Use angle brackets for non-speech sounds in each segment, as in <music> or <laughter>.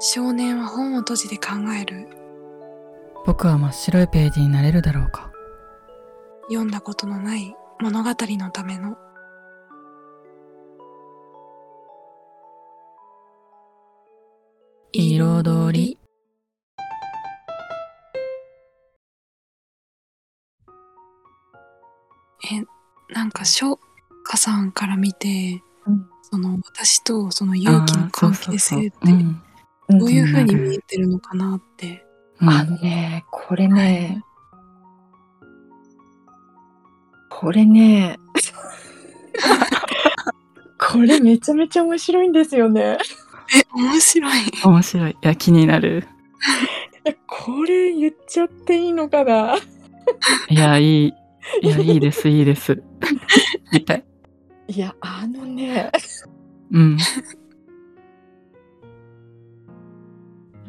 少年は本を閉じて考える。僕は真っ白いページになれるだろうか読んだことのない物語のための。彩り。え、なんか、翔歌さんから見て、うんその私とその勇気の関係性ってうんどういう風に見えてるのかなって。うんあのね、これね、これね、これめちゃめちゃ面白いんですよね。え、面白い。面白い。いや、気になる。えこれ言っちゃっていいのかな？いや、いい。いや、いいです、いいです。みたい。いや、あのね、うん。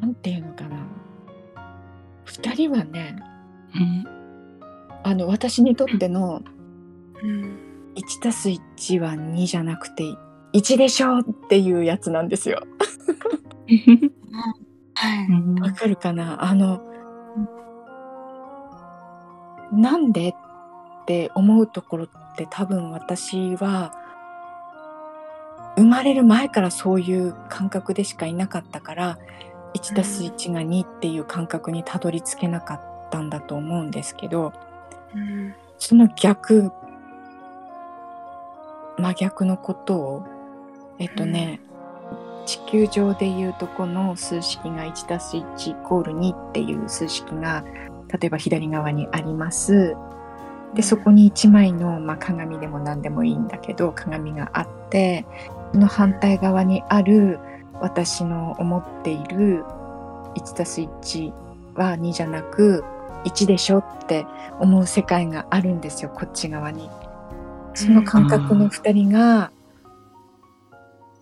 なんていうのかな。二人はね、うん。あの、私にとってのうん。1たす1は2じゃなくて1でしょっていうやつなんですよ。はい。わかるかな？あの、なんでって思うところって多分私は生まれる前からそういう感覚でしかいなかったから1たす1が2っていう感覚にたどり着けなかったんだと思うんですけどうん。その逆真逆のことをえっとね、地球上でいうとこの数式が1たす1イコール2っていう数式が例えば左側にあります。でそこに1枚の、まあ、鏡でも何でもいいんだけど鏡があってその反対側にある私の思っている1たす1は2じゃなく1でしょって思う世界があるんですよこっち側に。その感覚の2人が、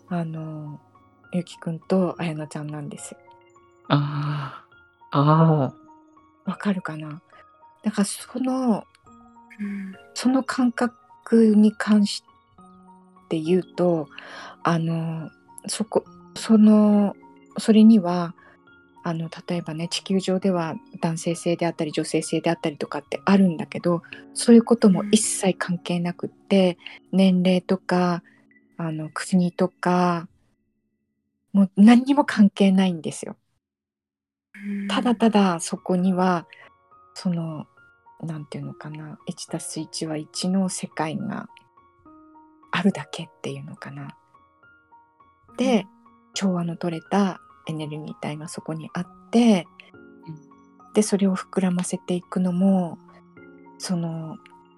あのゆきくんとあやなちゃんなんです。ああ。ああ。わかるかな？だからそのうん。その感覚に関して言うとあのそこそのそれにはあの例えばね地球上では男性性であったり女性性であったりとかってあるんだけどそういうことも一切関係なくって年齢とかあの国とかもう何にも関係ないんですよ。ただただそこにはそのなんていうのかな1たす1は1の世界があるだけっていうのかな。で調和の取れたエネルギー体がそこにあってでそれを膨らませていくのもその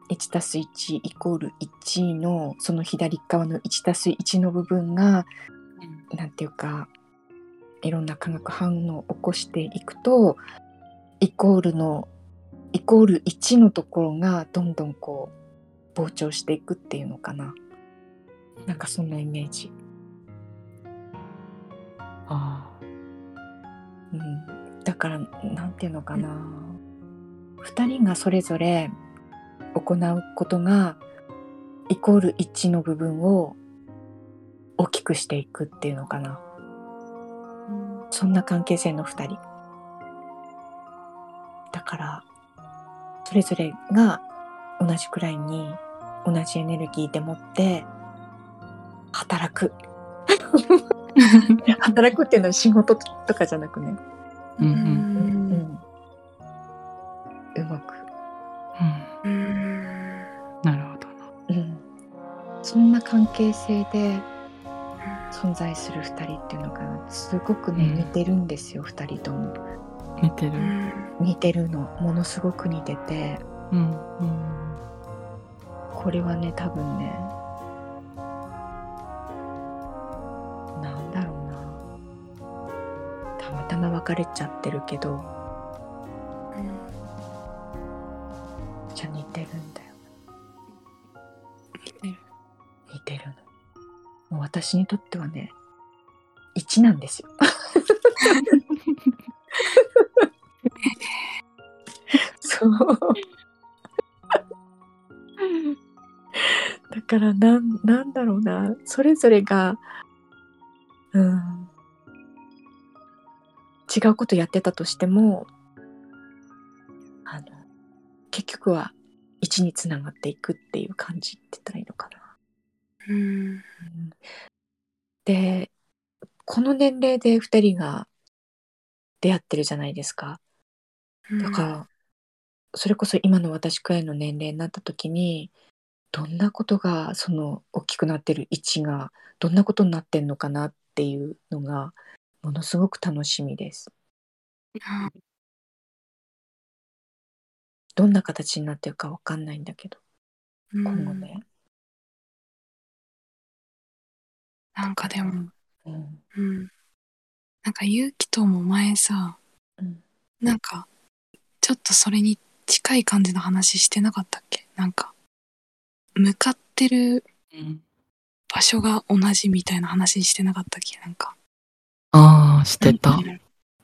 1たす1イコール1のその左側の1たす1の部分がなんていうかいろんな化学反応を起こしていくとイコールのイコール1のところがどんどんこう膨張していくっていうのかな。なんかそんなイメージ、あうん、だからなんていうのかな。2人がそれぞれ行うことがイコール1の部分を大きくしていくっていうのかな。そんな関係性の2人。だからそれぞれが同じくらいに同じエネルギーでもって働く。<laughs> 働くっていうのは仕事とかじゃなくね、うんううん。ん。動く、うん。うん。なるほどな。うん、そんな関係性で存在する2人っていうのがすごくねうん。似てるんですよ、2人とも。見てる。うん。似てるのものすごく似てて。うん。これはね多分ね別れちゃってるけどじゃ似てるんだよ。似てる。似てるの。もう私にとってはね1なんですよ。<laughs> そう。だからなんなんだろうな。それぞれがうん違うことやってたとしてもあの結局は一につながっていくっていう感じって言ったらいいのかな。うんうんでこの年齢で2人が出会ってるじゃないですか。だから、それこそ今の私くらいの年齢になった時にどんなことがその大きくなってる位置がどんなことになってんのかなっていうのがものすごく楽しみです。あどんな形になってるかわかんないんだけどうん今後ね。なんかでも、うんうん。なんか勇気とも前さ、うんなんか、ちょっとそれに近い感じの話してなかったっけ？なんか、向かってるうん場所が同じみたいな話してなかったっけ？なんか。ああ、してた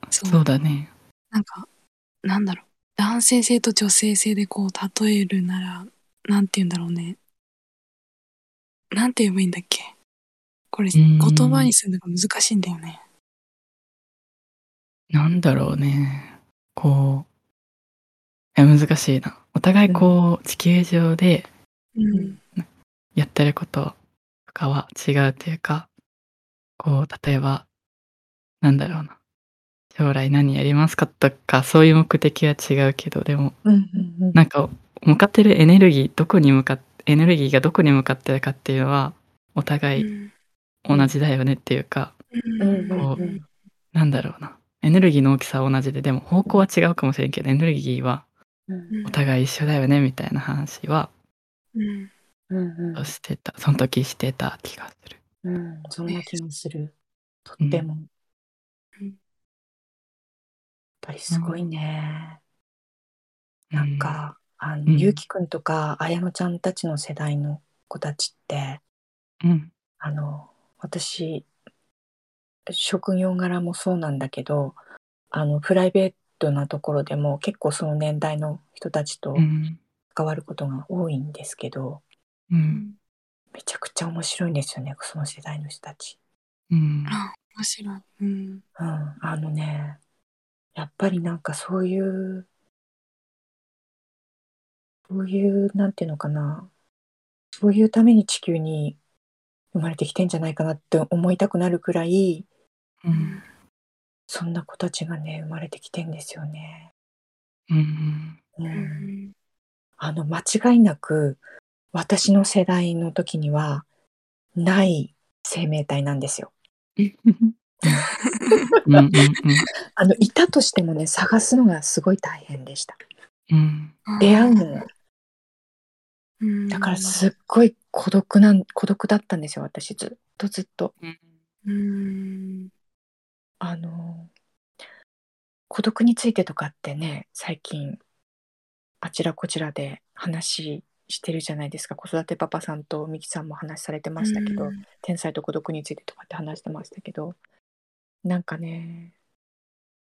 そうそうだね。なんか、なんだろう。男性性と女性性でこう例えるなら、なんて言うんだろうね。なんて言えばいいんだっけこれん言葉にするのが難しいんだよね。なんだろうね。こう、いや難しいな。お互いこう、地球上でうん。やってることとかは違うというか、こう、例えば、なんだろうな。将来何やりますかとか、そういう目的は違うけど、でも、うんうんうんなんか、向かってるエネルギー、どこに向かっエネルギーがどこに向かってるかっていうのは、お互いうん同じだよねっていうか、こうんなんだろうな。エネルギーの大きさは同じで、でも方向は違うかもしれんけど、エネルギーはうんお互い一緒だよねみたいな話はうんうんうんしてた。その時してた気がする。うん、そんな気もする。とっても。うんぱりすごいね。うなん、か、あの、うんゆうきくんとか、あやのちゃんたちの世代の子たちって、うん。あの、私、職業柄もそうなんだけど、あの、プライベートなところでも結構その年代の人たちとうん。関わることが多いんですけど、うん。めちゃくちゃ面白いんですよね、その世代の人たち。うん。あ、面白い。うん。うん、あのね、やっぱりなんかそういう、そういう、なんていうのかな、そういうために地球に生まれてきてんじゃないかなって思いたくなるくらい、うん。そんな子たちがね、生まれてきてんですよね。うん。う、うんん。あの、間違いなく、私の世代の時には、ない生命体なんですよ。<laughs> うん。うん。あの、いたとしてもね、探すのがすごい大変でした。うん。出会うのがうん。だからすっごい孤独なん孤独だったんですよ私ずっとずっとうん。あの孤独についてとかってね最近あちらこちらで話してるじゃないですか子育てパパさんとミキさんも話されてましたけど、うん天才と孤独についてとかって話してましたけどなんかね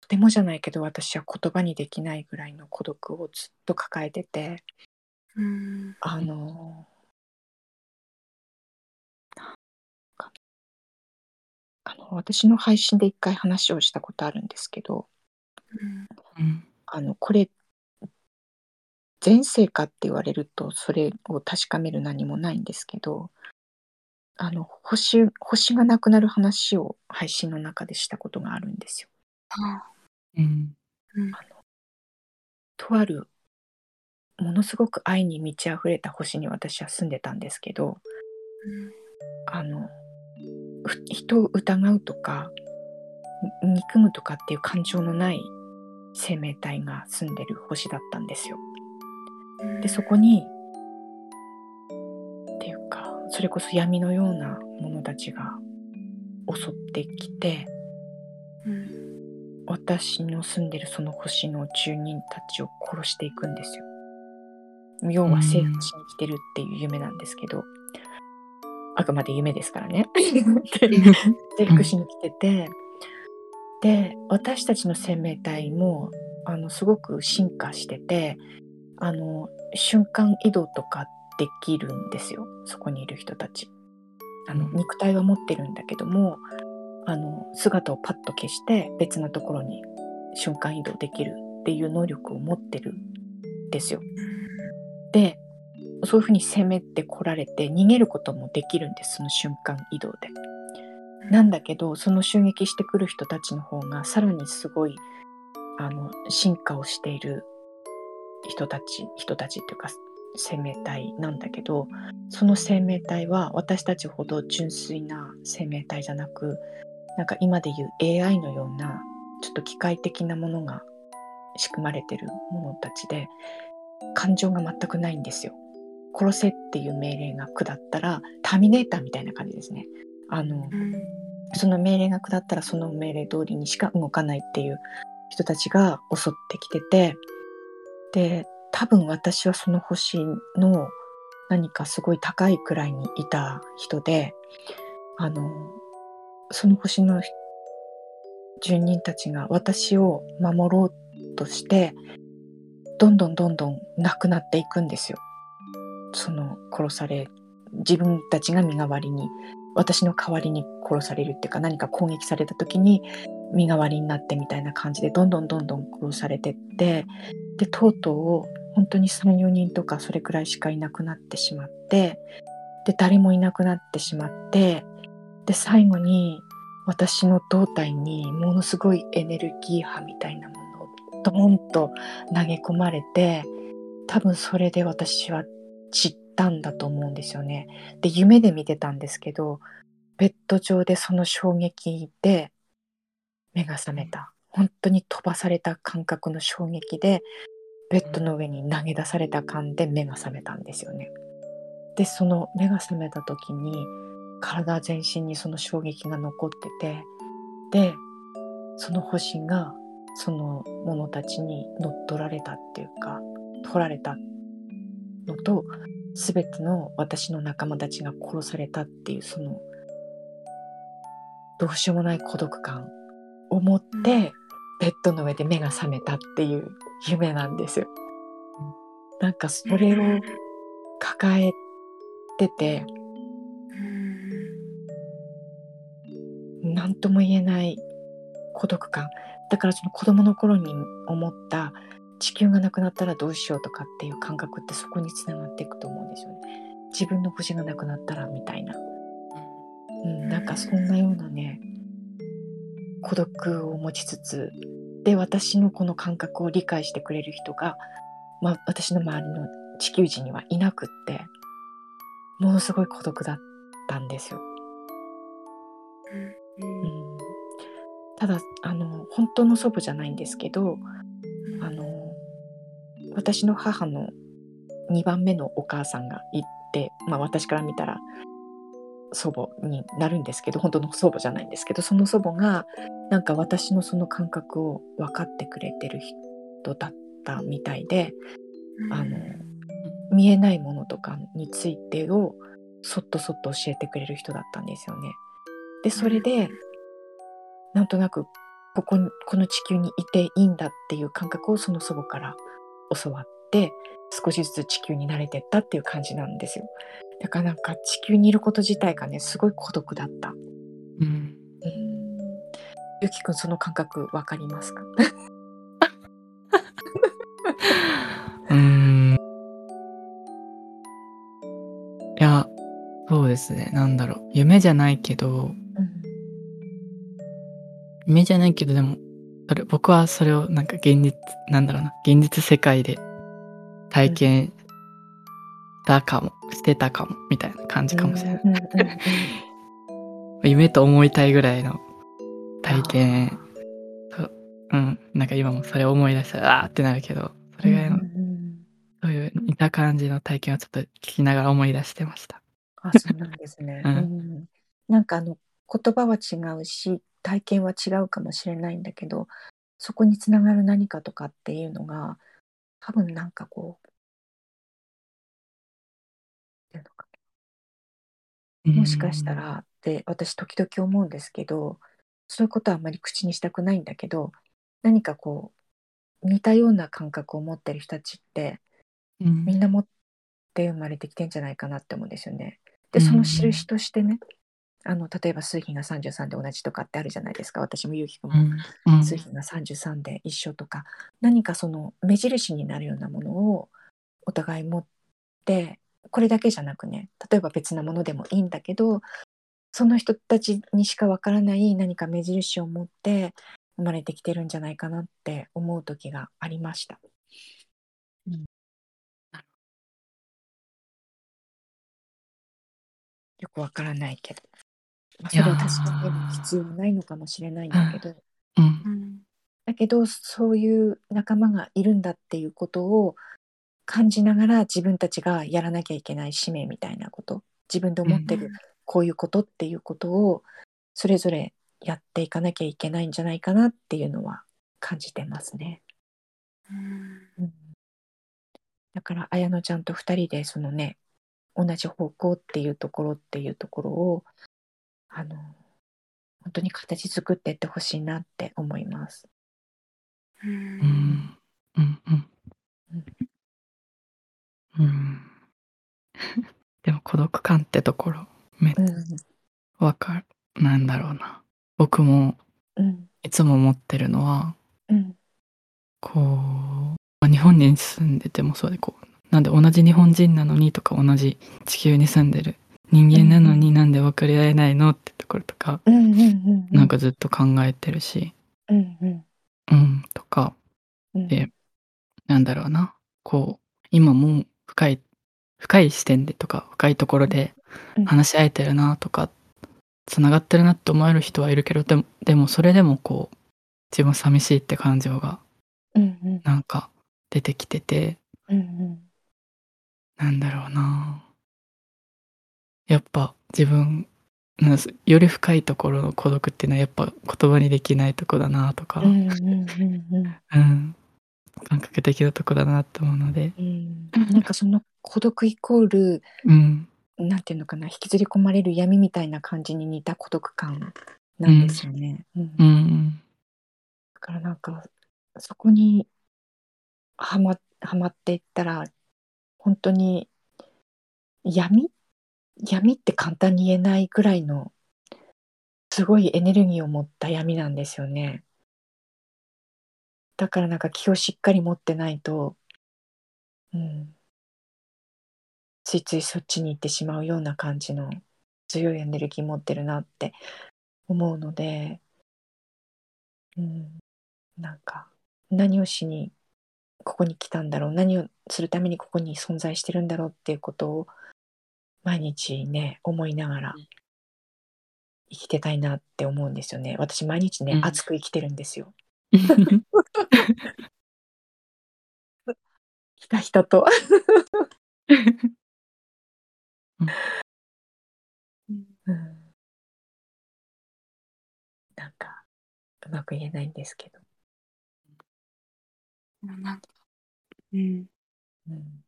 とてもじゃないけど私は言葉にできないぐらいの孤独をずっと抱えててうん。あのあの私の配信で一回話をしたことあるんですけどうん。あのこれ前世かって言われるとそれを確かめる何もないんですけどあの星星がなくなる話を配信の中でしたことがあるんですよ。あ、うん。うん。とあるものすごく愛に満ち溢れた星に私は住んでたんですけどあのふ人を疑うとかに憎むとかっていう感情のない生命体が住んでる星だったんですよ。うん。でそこにそれこそ闇のようなものたちが襲ってきてうん。私の住んでるその星の住人たちを殺していくんですよ。要は征服しに来てるっていう夢なんですけど、あくまで夢ですからね。で征服しに来てて、で私たちの生命体もあのすごく進化しててあの瞬間移動とかできるんですよそこにいる人たち。あの肉体は持ってるんだけどもあの姿をパッと消して別なところに瞬間移動できるっていう能力を持ってるんですよ。でそういうふうに攻めてこられて逃げることもできるんですその瞬間移動で。なんだけどその襲撃してくる人たちの方がさらにすごいあの進化をしている人たち人たちっていうか生命体なんだけどその生命体は私たちほど純粋な生命体じゃなくなんか今でいう AI のようなちょっと機械的なものが仕組まれてるものたちで感情が全くないんですよ。殺せっていう命令が下ったらターミネーターみたいな感じですね。あのその命令が下ったらその命令通りにしか動かないっていう人たちが襲ってきててで多分私はその星の何かすごい高い位にいた人であのその星の住人たちが私を守ろうとしてどんどんどんどん亡くなっていくんですよ。その殺され自分たちが身代わりに私の代わりに殺されるっていうか何か攻撃された時に身代わりになってみたいな感じでどんどんどんどん殺されてってでとうとう本当に34人とかそれくらいしかいなくなってしまってで誰もいなくなってしまってで最後に私の胴体にものすごいエネルギー波みたいなものをドーンと投げ込まれて多分それで私は散ったんだと思うんですよね。で夢で見てたんですけどベッド上でその衝撃で目が覚めた本当に飛ばされた感覚の衝撃でベッドの上に投げ出された感で目が覚めたんですよね。でその目が覚めた時に体全身にその衝撃が残っててでその星がその者たちに乗っ取られたっていうか取られたのと全ての私の仲間たちが殺されたっていうそのどうしようもない孤独感を持ってベッドの上で目が覚めたっていう夢なんですよ。なんかそれを抱えてて何とも言えない孤独感だからその子供の頃に思った地球がなくなったらどうしようとかっていう感覚ってそこにつながっていくと思うんですよね。自分の星がなくなったらみたいな。うん、なんかそんなようなね孤独を持ちつつで私のこの感覚を理解してくれる人が、まあ、私の周りの地球人にはいなくってものすごい孤独だったんですよ。うん、ただあの本当の祖母じゃないんですけどあの私の母の2番目のお母さんがいて、まあ、私から見たら祖母になるんですけど本当の祖母じゃないんですけどその祖母がなんか私のその感覚を分かってくれてる人だったみたいで、あの見えないものとかについてをそっとそっと教えてくれる人だったんですよね。でそれでなんとなくここにこの地球にいていいんだっていう感覚をその祖母から教わって少しずつ地球に慣れてったっていう感じなんですよ。だからなんか地球にいること自体がねすごい孤独だった。うん。ゆきくんその感覚わかりますか？うん。いや、そうですね。なんだろう。夢じゃないけど、うん、夢じゃないけど、でも、それ僕はそれをなんか現実、なんだろうな、現実世界で体験たかも、してたかも、みたいな感じかもしれない。夢と思いたいぐらいの体験。うん、なんか今もそれを思い出したら、あーってなるけど、それぐらいの、そういう似た感じの体験をちょっと聞きながら思い出してました。あ、そうなんですね。<laughs> うん、なんかあの、言葉は違うし、体験は違うかもしれないんだけど、そこにつながる何かとかっていうのが、多分なんかこう、ていうのかもしかしたらって私時々思うんですけどそういうことはあんまり口にしたくないんだけど何かこう似たような感覚を持ってる人たちって、うん、みんな持って生まれてきてんじゃないかなって思うんですよね。でその印としてねあの例えば数比が33で同じとかってあるじゃないですか。私もゆうきくんもうんうん。数比が33で一緒とか。何かその目印になるようなものをお互い持ってこれだけじゃなくね例えば別なものでもいいんだけどその人たちにしかわからない何か目印を持って生まれてきてるんじゃないかなって思う時がありました。よくわからないけど、まあ、それは確かに必要ないのかもしれないんだけど、うん。うん。だけどそういう仲間がいるんだっていうことを感じながら自分たちがやらなきゃいけない使命みたいなこと。自分で思ってるこういうことっていうことをそれぞれやっていかなきゃいけないんじゃないかなっていうのは感じてますね。うん。うん、だから綾乃ちゃんと2人でそのね同じ方向っていうところっていうところをあの本当に形作っていってほしいなって思います。ううんんうん。うん。うん。でも孤独感ってところめっうん。わかる。なんだろうな。僕もうん。いつも思ってるのはうん。こう、まあ日本に住んでてもそうでこうなんで同じ日本人なのにとか同じ地球に住んでる人間なのになんで分かり合えないのってところとか、うんうんうんなんかずっと考えてるし、うんうん。うん、とか。うん。でなんだろうな。こう今も深い深い視点でとか深いところでうん。話し合えてるなとかつながってるなって思える人はいるけどでもでもそれでもこう自分寂しいって感情がなんか出てきててうんうん。なんだろうなやっぱ自分より深いところの孤独っていうのはやっぱ言葉にできないとこだなとか、うんうんうんうん。感覚的なとこだなと思うので、うん。なんかその孤独イコールうん、なんていうのかな引きずり込まれる闇みたいな感じに似た孤独感なんですよね。うん。うん、だからなんかそこにはまはまっていったら本当に闇闇って簡単に言えないぐらいのすごいエネルギーを持った闇なんですよね。だからなんか気をしっかり持ってないと、うん、ついついそっちに行ってしまうような感じの強いエネルギー持ってるなって思うので、うん、なんか何をしにここに来たんだろう。何をするためにここに存在してるんだろうっていうことを毎日ね思いながら生きてたいなって思うんですよね。私毎日ね、うん。熱く生きてるんですよ。<laughs> ひたひたと、<laughs> うん、なんかうまく言えないんですけど、なんか、うん、うん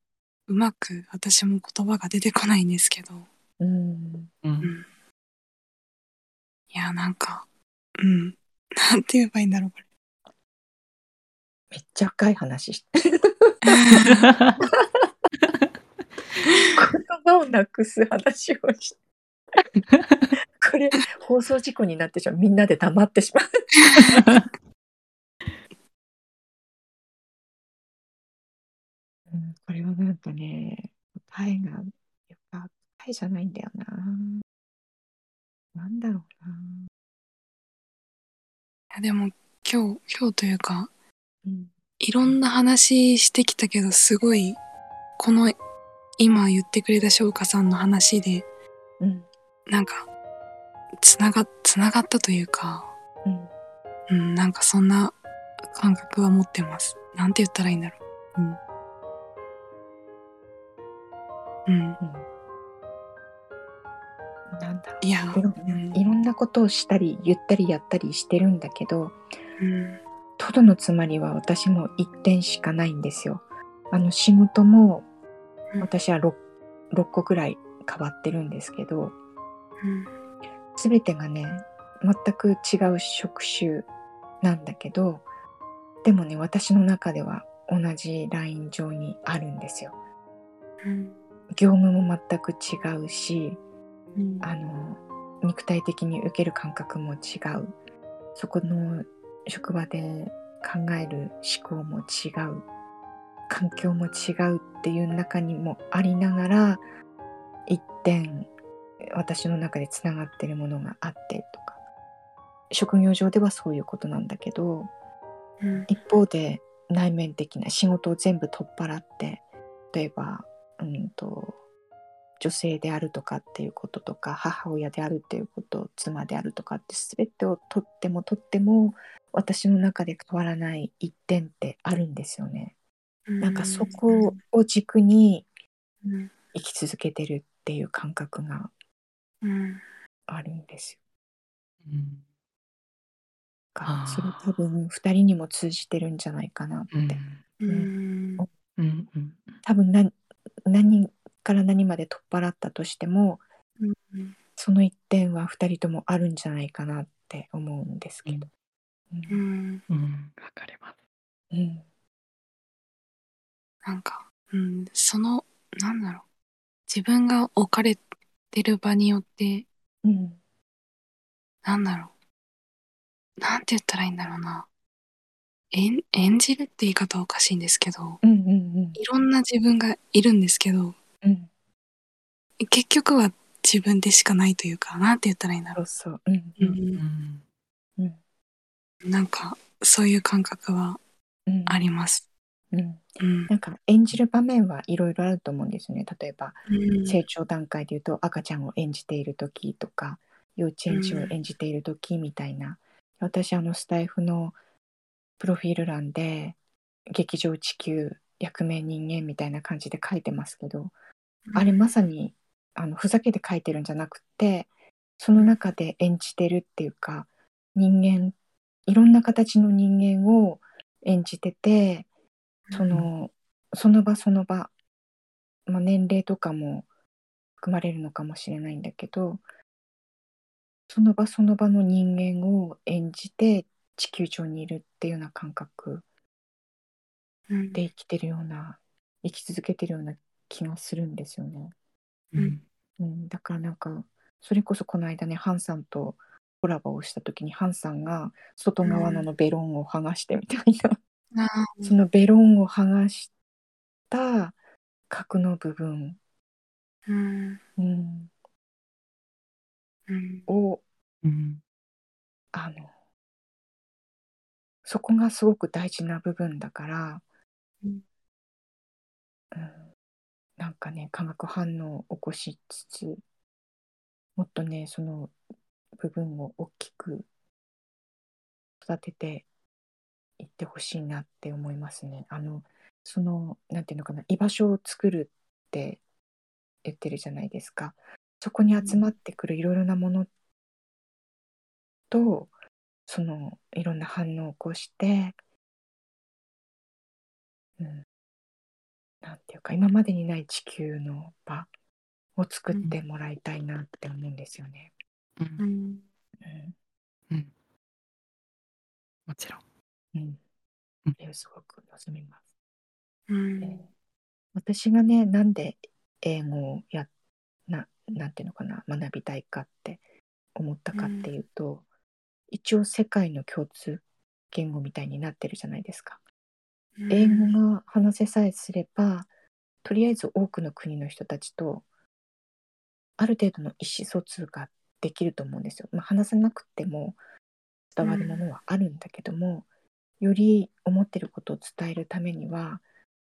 うまく私も言葉が出てこないんですけど、うんううんん。いや、なんか、うん。なんて言えばいいんだろう、これ。めっちゃ深い話して <laughs> 言葉をなくす話をしてこれ放送事故になってしまうみんなで黙ってしまう、<laughs> これはなんかね答えがやっぱ答えじゃないんだよななんだろうな、いやでも、今日、今日というか、うんいろんな話してきたけど、すごい、この、今言ってくれた翔歌さんの話で、うんなんか、つなが、つながったというか、うんうん、なんかそんな感覚は持ってます。なんて言ったらいいんだろう。うん。うん。なんだろういや、いろうんなことをしたり言ったりやったりしてるんだけどうん。トドのつまりは私も一点しかないんですよ。あの仕事もうん私は 6, 6個ぐらい変わってるんですけどうん。全てがね全く違う職種なんだけどでもね私の中では同じライン上にあるんですよ。うん。業務も全く違うしうん。あの肉体的に受ける感覚も違う。そこの職場で考える思考も違う。環境も違うっていう中にもありながら一点私の中でつながってるものがあってとか。職業上ではそういうことなんだけどうん。一方で内面的な仕事を全部取っ払って例えば、うん、と女性であるとかっていうこととか母親であるっていうこと妻であるとかって全てをとってもとっても私の中で変わらない一点ってあるんですよね。なんかそこを軸にうん生き続けてるっていう感覚がうんあるんですよ。うんあーがそれ多分2人にも通じてるんじゃないかなって。うんうん多分何何から何まで取っ払ったとしてもうんその一点は2人ともあるんじゃないかなって思うんですけど。ううんんうんわかりますうんなんか、うん、その、なんだろう。自分が置かれてる場によって、うんなんだろう。なんて言ったらいいんだろうな。演演じるって言い方はおかしいんですけど、うんうんいろんな自分がいるんですけど、うん。結局は自分でしかないというか、なんて言ったらいいんだろそうそう。うん。う。うん。うん。なんか、そういう感覚はうん。あります。うん。うん。なんか演じる場面はいろいろあると思うんですよね。例えばうん。成長段階でいうと赤ちゃんを演じている時とか幼稚園児を演じている時みたいな、私あのスタイフのプロフィール欄で劇場地球役名人間みたいな感じで書いてますけど、あれまさにあのふざけて書いてるんじゃなくてその中で演じてるっていうか人間いろんな形の人間を演じててそのその場その場、まあ、年齢とかも含まれるのかもしれないんだけどその場その場の人間を演じて地球上にいるっていうような感覚うん。で生きてるような生き続けてるような気がするんですよね。うん。うん、だからなんかそれこそこの間ねハンさんとコラボをした時にハンさんが外側ののベロンを剥がしてみたいな、あそのベロンを剥がした核の部分、ーうん。うん、うん。をうん。あのそこがすごく大事な部分だから、うんうん、なんかね化学反応を起こしつつもっとねその部分を大きく育てていってほしいなって思いますね。あのそのなんていうのかな居場所を作るって言ってるじゃないですか。そこに集まってくるいろいろなものとそのいろんな反応を起こして、うん、なんていうか今までにない地球の場を作ってもらいたいなって思うんですよね。ううん。ん。うん。もちろん。うん。うん。それをすごく望みます。うん。で私がねなんで英語をやななんていうのかな学びたいかって思ったかっていうと、一応世界の共通言語みたいになってるじゃないですか。英語が話せさえすればとりあえず多くの国の人たちとある程度の意思疎通ができると思うんですよ。まあ、話さなくても伝わるものはあるんだけども、より思ってることを伝えるためには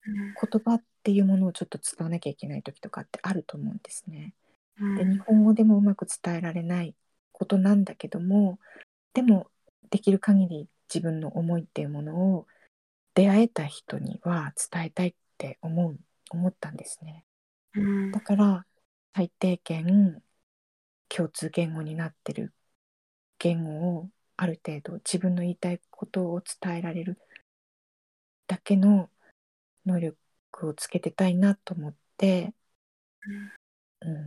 言葉っていうものをちょっと伝わなきゃいけない時とかってあると思うんですね。うんで日本語でもうまく伝えられないことなんだけどもでもできる限り自分の思いっていうものを出会えた人には伝えたいって思う思ったんですね。うんだから最低限共通言語になってる言語をある程度自分の言いたいことを伝えられるだけの能力をつけてたいなと思って、うん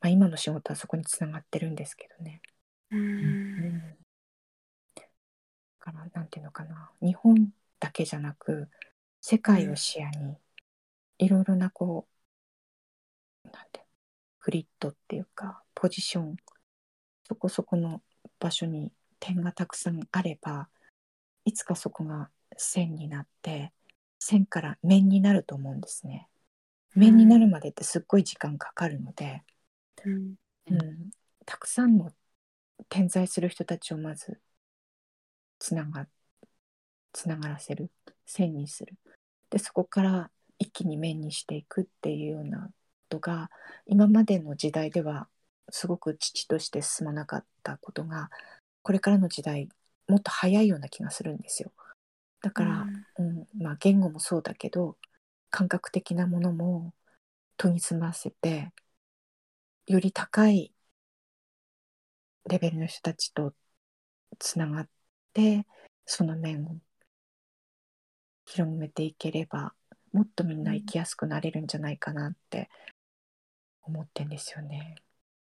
まあ、今の仕事はそこにつながってるんですけどね。うんからなんていうのかな。日本だけじゃなく世界を視野にいろいろなこうなんてグリッドっていうかポジションそこそこの場所に点がたくさんあればいつかそこが線になって線から面になると思うんですね。面になるまでってすっごい時間かかるので、うん。うん、たくさんの点在する人たちをまずつながつながらせる。線にする。でそこから一気に面にしていくっていうようなことが今までの時代ではすごく父として進まなかったことがこれからの時代もっと早いような気がするんですよ。だから、うん。まあ、言語もそうだけど感覚的なものも研ぎ澄ませてより高いレベルの人たちとつながってその面を広めていければもっとみんな生きやすくなれるんじゃないかなって思ってんですよね。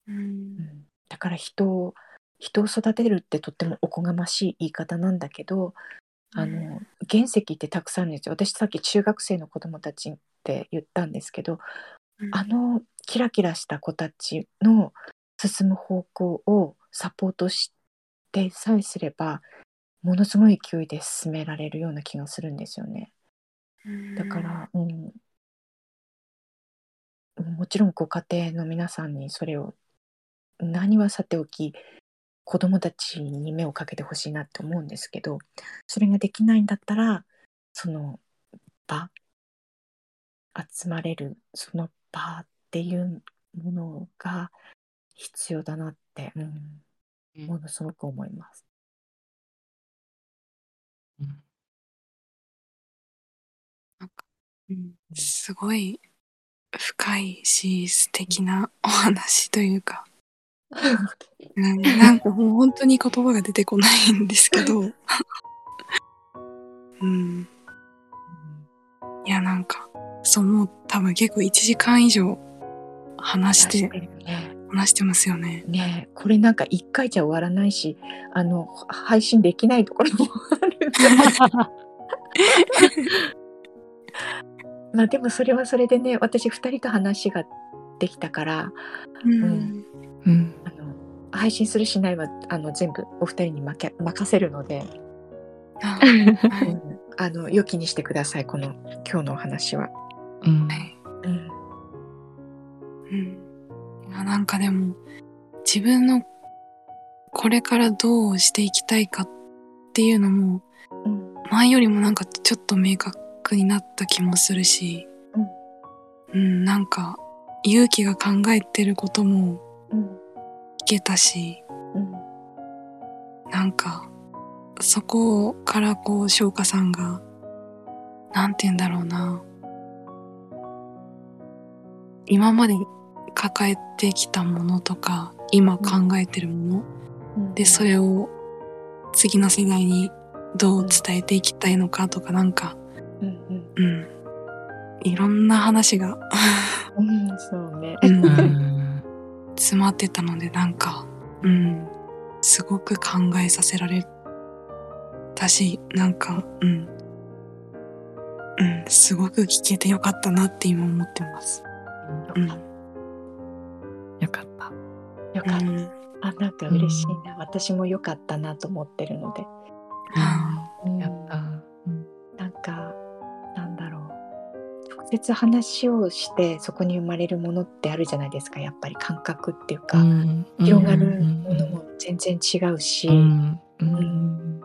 うん。うん、だから人を人を育てるってとってもおこがましい言い方なんだけどあの原石ってたくさんあるんですよ。私さっき中学生の子供たちって言ったんですけどうん。あのキラキラした子たちの進む方向をサポートしてさえすればものすごい勢いで進められるような気がするんですよね。だから、うん、もちろんご家庭の皆さんにそれを何はさておき子供たちに目をかけてほしいなって思うんですけどそれができないんだったらその場集まれるその場っていうものが必要だなって、うん、うんものすごく思います。うんうんすごい深いし素敵な <laughs> お話というか、う <laughs> んなんかもう本当に言葉が出てこないんですけど、<laughs> うん、いやなんかそうもう多分結構1時間以上話して話してますよね。ねえこれなんか一回じゃ終わらないしあの配信できないところもある <laughs> まあでもそれはそれでね私2人と話ができたからうん。うん。あの配信するしないはあの全部お二人に負け任せるので、うい。ん。あの良きにしてくださいこの今日のお話は。うん。はい。うん。うん、いやなんかでも自分のこれからどうしていきたいかっていうのもうん前よりもなんかちょっと明確になった気もするし、うん、なんか勇気が考えてることもうん。聞けたし。うん。なんかそこからこう翔歌さんがなんて言うんだろうな。今まで抱えてきたものとか今考えてるもの、うん。でそれを次の世代にどう伝えていきたいのかとかなんか。うんうん。いろんな話が。うんうんそうね。うん。う <laughs> ん詰まってたのでなんか。うん。すごく考えさせられたしなんかうん。うん。すごく聞けてよかったなって今思ってます。うん。よかった。よかった。うん。あなんか嬉しいな、私も良かったなと思ってるので。うん。やった。うんなんかなんだろう。直接話をしてそこに生まれるものってあるじゃないですか。やっぱり感覚っていうか、うん。広がるものも全然違うし、うんうん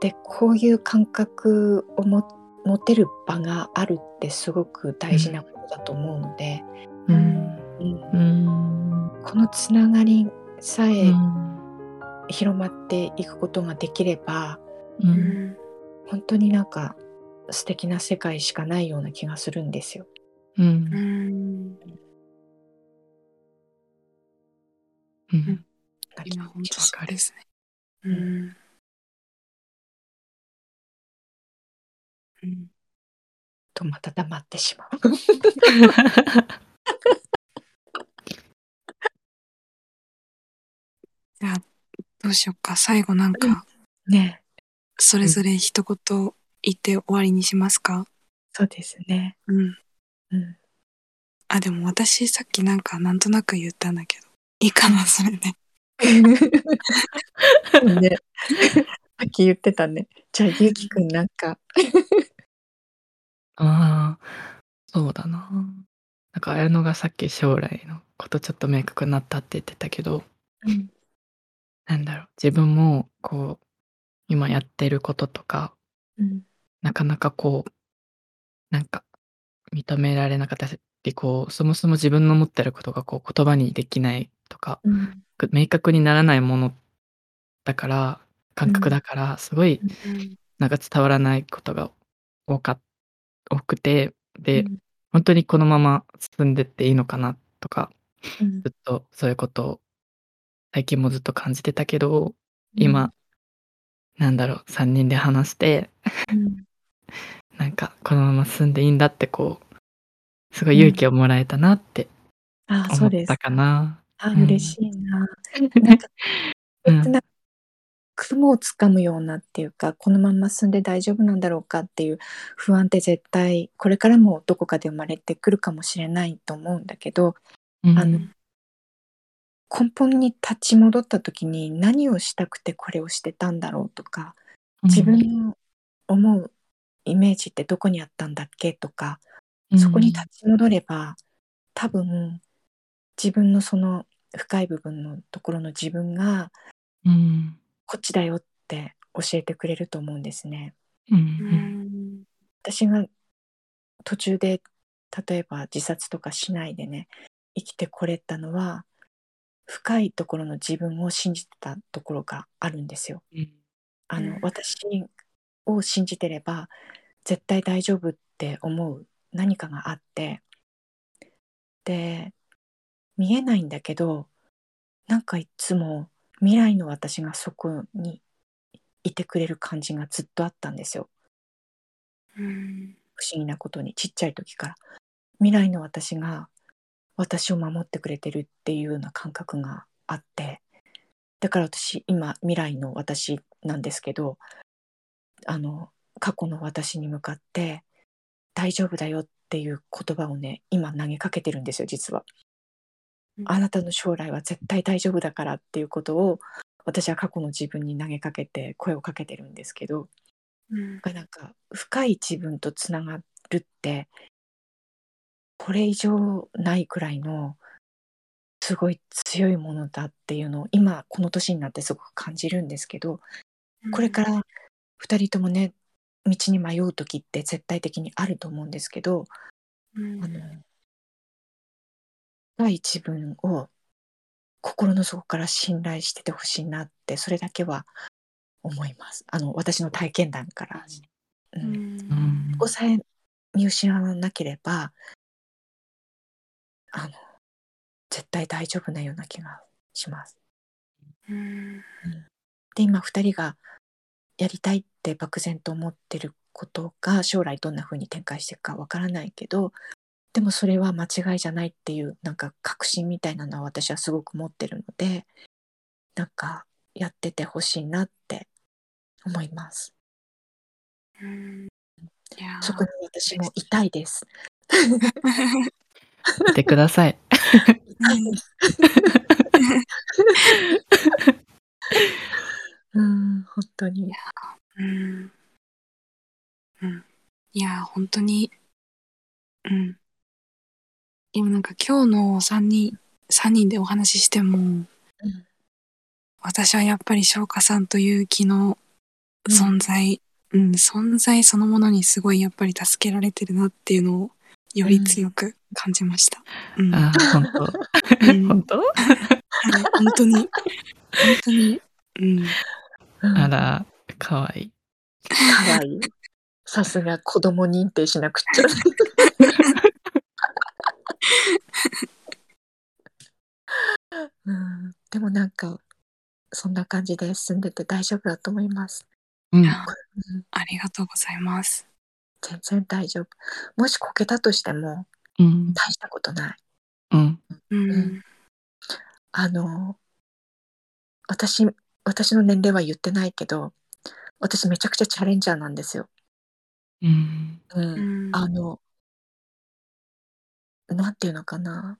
でこういう感覚をも持てる場があるってすごく大事なことだと思うので、このつながりさうえん。広まっていくことができれば、ううん。ん本当になんか素敵な世界しかないような気がするんですよ。うん。うん。うん。今本当ですね。ううん。んうん。とまた黙ってしまう。じゃあどうしようか。最後なんか。ねそれぞれ一言言って終わりにしますか？そうですね。うんうん、あでも私さっきなんかなんとなく言ったんだけどいいかなそれで <laughs> ね。さっき言ってたね。じゃあ、ゆうきくんなんか。<laughs> ああ、そうだな。なんか綾乃がさっき将来のことちょっと明確になったって言ってたけど、うん。なんだろう、自分もこう、今やってることとか、うん。なかなかこう、なんか認められなかったり、こう、そもそも自分の思ってることがこう言葉にできないとか、うん。く明確にならないものだから、感覚だから、すごいうん。なんか伝わらないことが多か多くて、で、うん。ほんとにこのまま進んでっていいのかなとか、うん。ずっとそういうことを最近もずっと感じてたけど、今、なんだろう、3人で話して、うん。なんかこのまま進んでいいんだってこう、すごい勇気をもらえたなってああ、そうです思った。かな。あ、うん嬉しいな。<laughs> なんか、うん。な雲をつかむようなっていうか、このまま進んで大丈夫なんだろうかっていう不安って絶対これからもどこかで生まれてくるかもしれないと思うんだけど、うんあの根本に立ち戻った時に何をしたくてこれをしてたんだろうとか、自分の思うイメージってどこにあったんだっけとか、そこに立ち戻れば多分自分のその深い部分のところの自分がうん。こっちだよって教えてくれると思うんですね。私が途中で例えば自殺とかしないでね生きてこれたのは深いところの自分を信じてたところがあるんですよ。うん。あの、うん私を信じてれば絶対大丈夫って思う何かがあってで見えないんだけどなんかいつも未来の私がそこにいてくれる感じがずっとあったんですようん不思議なことにちっちゃい時から未来の私が私を守ってくれてるっていうような感覚があってだから私今未来の私なんですけどあの過去の私に向かって「大丈夫だよ」っていう言葉をね今投げかけてるんですよ実は。あなたの将来は絶対大丈夫だからっていうことを私は過去の自分に投げかけて声をかけてるんですけどうんなんか深い自分とつながるってこれ以上ないくらいのすごい強いものだっていうのを今この年になってすごく感じるんですけどこれから2人ともね道に迷う時って絶対的にあると思うんですけどうん。あの深い自分を心の底から信頼しててほしいなってそれだけは思います。あの私の体験談から、ううんん。うん。ここさえ見失わなければあの絶対大丈夫なような気がします。うんで今2人がやりたいって漠然と思ってることが将来どんな風に展開していくかわからないけどでもそれは間違いじゃないっていうなんか確信みたいなのは私はすごく持ってるのでなんかやっててほしいなって思います。うんそこに私もいたいです。<laughs> いてください。うん、本当に。うん。うん。いやー、本当に、うん。今なんか今日の3人、三人でお話ししても、うん私はやっぱり翔歌さんという気の存在、うん、存在そのものにすごいやっぱり助けられてるなっていうのをより強く感じました。うん。あー、本当。うん本当？はい、本当に、本当に、うん。うんあら、かわいい。かわいい。さすが子供認定しなくっちゃ。うん、でもなんかそんな感じで進んでて大丈夫だと思います。うん。あありがとうございます。全然大丈夫。もしこけたとしてもうん。大したことない。うん。うん。うんあの私私の年齢は言ってないけど私めちゃくちゃチャレンジャーなんですよ。うん。うんうんあのなんていうのかな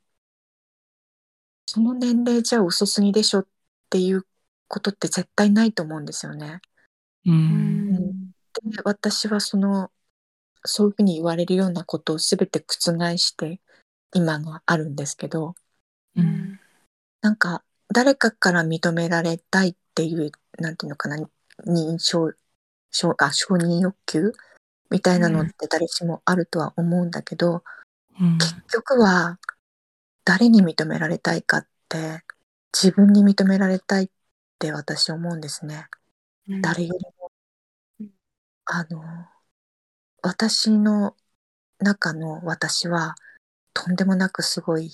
その年齢じゃ遅すぎでしょっっていうことって絶対ないと思うんですよね。う。うんんで私はそのそういうふうに言われるようなことを全て覆して今があるんですけどう。うんんなんか誰かから認められたいっていうなんていうのかな認証承あ承認欲求みたいなのって誰しもあるとは思うんだけど、うん。結局は誰に認められたいかって自分に認められたいって私思うんですね。うん誰よりもうん。あの、私の中の私はとんでもなくすごい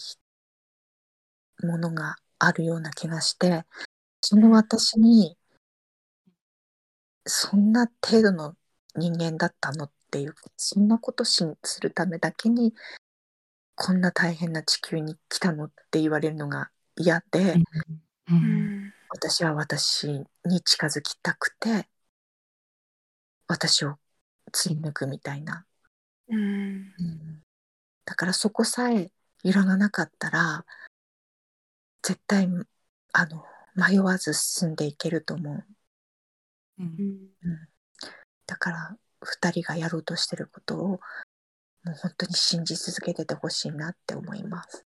ものがあるような気がして、その私にそんな程度の人間だったのっていう、そんなことしするためだけにこんな大変な地球に来たのって言われるのが嫌で、う。うんん私は私に近づきたくて私を貫くみたいな、うん。だからそこさえ揺らがなかったら絶対あの迷わず進んでいけると思う。うん。だから2人がやろうとしてることをもう本当に信じ続けててほしいなって思います、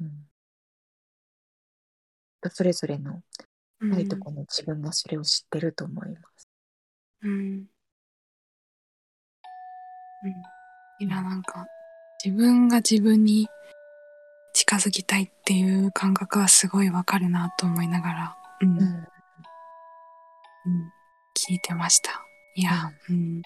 うん、それぞれのうん。ないところの自分がそれを知ってると思います。うんうん。いやなんか自分が自分に近づきたいっていう感覚はすごいわかるなと思いながら、うん。うん。うん。聞いてました。いやうん。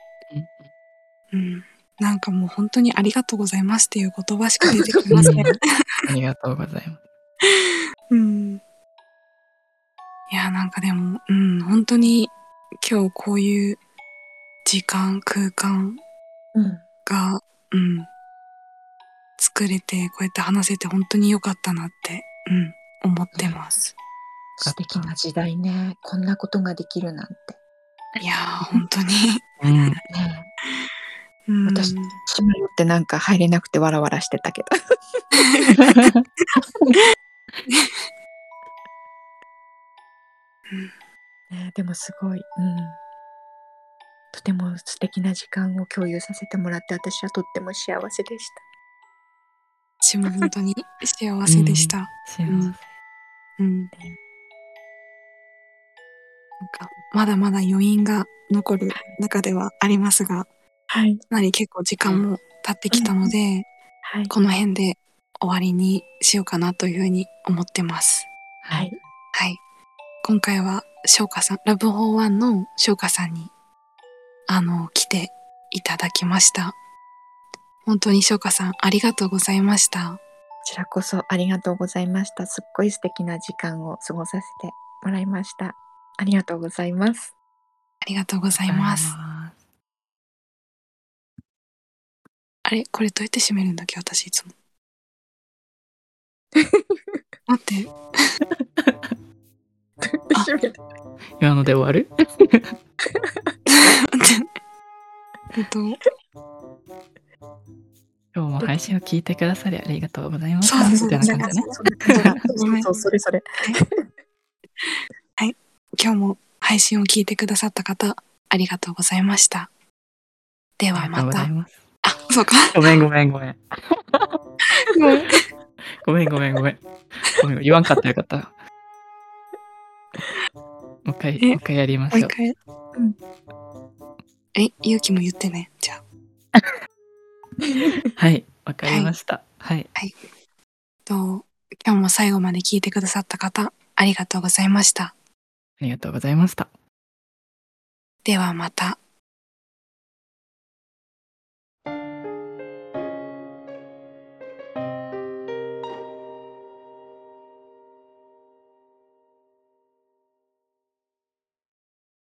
うん。なんかもう本当にありがとうございますっていう言葉しか出てきません。<laughs> ありがとうございます。<laughs> うん。いや、なんかでも、うん、本当に今日こういう時間、空間うんが、うん、作れて、こうやって話せて本当に良かったなって、うん、思ってます。素敵な時代ね。こんなことができるなんて、いやー、本当に。うん。ね。うん、私しまよってなんか入れなくてわらわらしてたけど。<laughs> <laughs> ねでもすごい、うん、とても素敵な時間を共有させてもらって私はとっても幸せでし私も本当に <laughs> 幸せでした。幸せ。うん。なんか、まだまだ余韻が残る中ではありますが、たはいかなり結構時間も経ってきたので、はいこの辺で終わりにしようかなというふうに思ってます。はいはい。今回は翔歌さん、ラブホーワンの翔歌さんに、あの、来ていただきました。本当に翔歌さん、ありがとうございました。こちらこそありがとうございましたすっごい素敵な時間を過ごさせてもらいましたありがとうございますありがとうございます。あれ？これどうやって締めるんだっけ？私いつも。<laughs> 待って。あ今ので終わる？<laughs> えっと、今日も配信を聞いてくださりありがとうございましそうそうた。みたいな感じだね。そうそれそれ今日も配信を聞いてくださった方、ありがとうございました。ではまたあそうか。ごめんごめんごめん。ごめんごめんごめんごめん。ごめん言わんかったよかった。もう一回、えもう一回やりましょう。もうんえ、ゆうきも言ってね。じゃあ。<laughs> はい、わかりました。はい。と今日も最後まで聞いてくださった方、ありがとうございました。ありがとうございました。ではまた。